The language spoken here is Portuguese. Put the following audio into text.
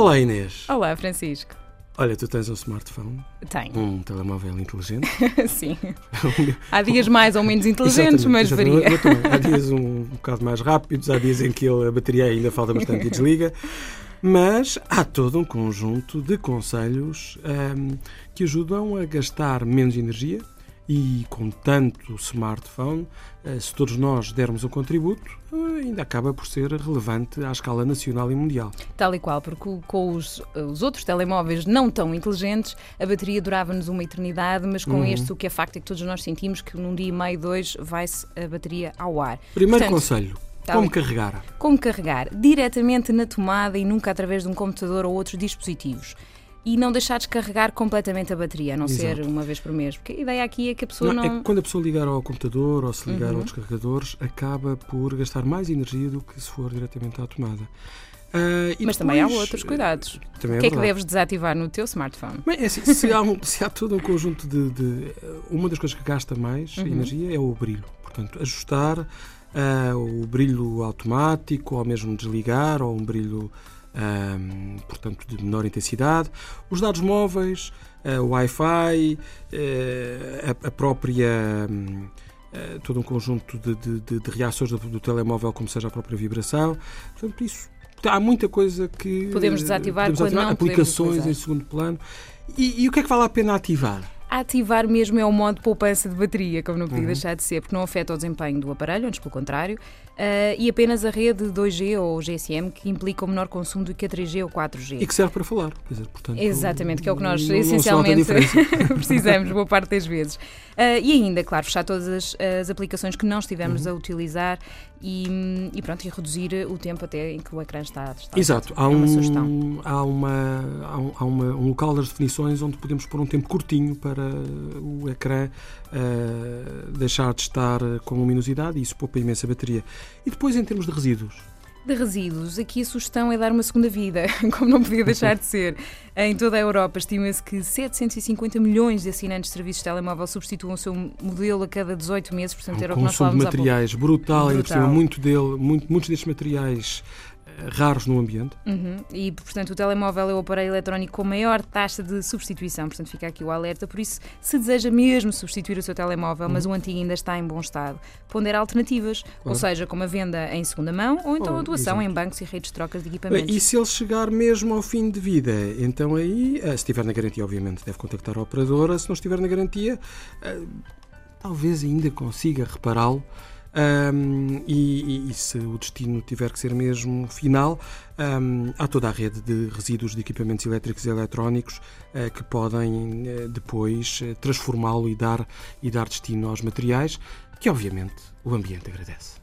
Olá Inês. Olá, Francisco. Olha, tu tens um smartphone, Tenho. um telemóvel inteligente. Sim. Há dias mais ou menos inteligentes, mas varia. Há dias um, um bocado mais rápidos, há dias em que ele- a bateria ainda falta bastante e desliga. Mas há todo um conjunto de conselhos ahm, que ajudam a gastar menos energia e com tanto smartphone, eh, se todos nós dermos um contributo, eh, ainda acaba por ser relevante à escala nacional e mundial. Tal e qual, porque o- com os, os outros telemóveis não tão inteligentes, a bateria durava-nos uma eternidade, mas com Uhum. este o que é facto é que todos nós sentimos que num dia e meio, dois, vai-se a bateria ao ar. Primeiro Portanto, conselho, como carregar? Como carregar? Diretamente na tomada e nunca através de um computador ou outros dispositivos. E não deixar descarregar completamente a bateria, a não ser Exato. uma vez por mês. Porque a ideia aqui é que a pessoa Não, não. É que quando a pessoa ligar ao computador ou se ligar Uhum. aos carregadores, acaba por gastar mais energia do que se for diretamente à tomada. E Mas também há depois, outros cuidados. eh, Também o que é que verdade. deves desativar no teu smartphone? Mas, é assim, se, há um- se há todo um conjunto de, de- Uma das coisas que gasta mais Uhum. energia é o brilho. Portanto, ajustar ah, o brilho automático, ou mesmo desligar, ou um brilho, ahm, portanto, de menor intensidade. Os dados móveis, ah, o Wi-Fi, eh, a, a própria. hum, eh, todo um conjunto de, de- de- de reações do, do telemóvel, como seja a própria vibração. Portanto, isso. Há muita coisa que. Podemos eh, desativar podemos ativar. não Aplicações em segundo plano. E, e o que é que vale a pena ativar? Ativar mesmo é o modo poupança de bateria, como não podia Uhum. deixar de ser, porque não afeta o desempenho do aparelho, antes pelo contrário, ah, e apenas a rede 2G ou GSM, que implica o menor consumo do que a 3G ou 4G. E que serve para falar. Quer dizer, portanto, Exatamente, que é o que nós não- a essencialmente precisamos, boa parte das vezes. Ah, e ainda, claro, fechar todas as, as aplicações que não estivermos Uhum. a utilizar e, e pronto, e reduzir o tempo até em que o ecrã está, está Exato, há, É uma um, há, uma, há, um, há uma- um local das definições onde podemos pôr um tempo curtinho para o ecrã eh, deixar de estar com luminosidade e isso poupa imensa bateria. E depois, em termos de resíduos, De resíduos, aqui a sugestão é dar uma segunda vida, como não podia deixar de ser. Em toda a Europa, estima-se que 750 milhões de assinantes de serviços de telemóvel substituam o seu modelo a cada 18 meses, portanto era o que nós de falávamos pouco. materiais brutal, ainda por cima, Brutal. muito dele, muito- muitos destes materiais raros no ambiente. Uhum. E, portanto, o telemóvel é o aparelho eletrónico com maior taxa de substituição, portanto, fica aqui o alerta. Por isso, se deseja mesmo substituir o seu telemóvel, mas o antigo ainda está em bom estado, pondera alternativas, ou Claro. seja, como a venda em segunda mão ou então Oh, a doação exato. em bancos e redes de trocas de equipamentos. e se ele chegar mesmo ao fim de vida, então aí, eh, se estiver na garantia, obviamente, deve contactar a operadora. Se não estiver na garantia, eh, talvez ainda consiga repará-lo. Ahm, e, e- se o destino tiver que ser mesmo final, ahm, há toda a rede de resíduos de equipamentos elétricos e eletrónicos eh, que podem eh, depois eh, transformá-lo e dar, e dar destino aos materiais, que obviamente o ambiente agradece.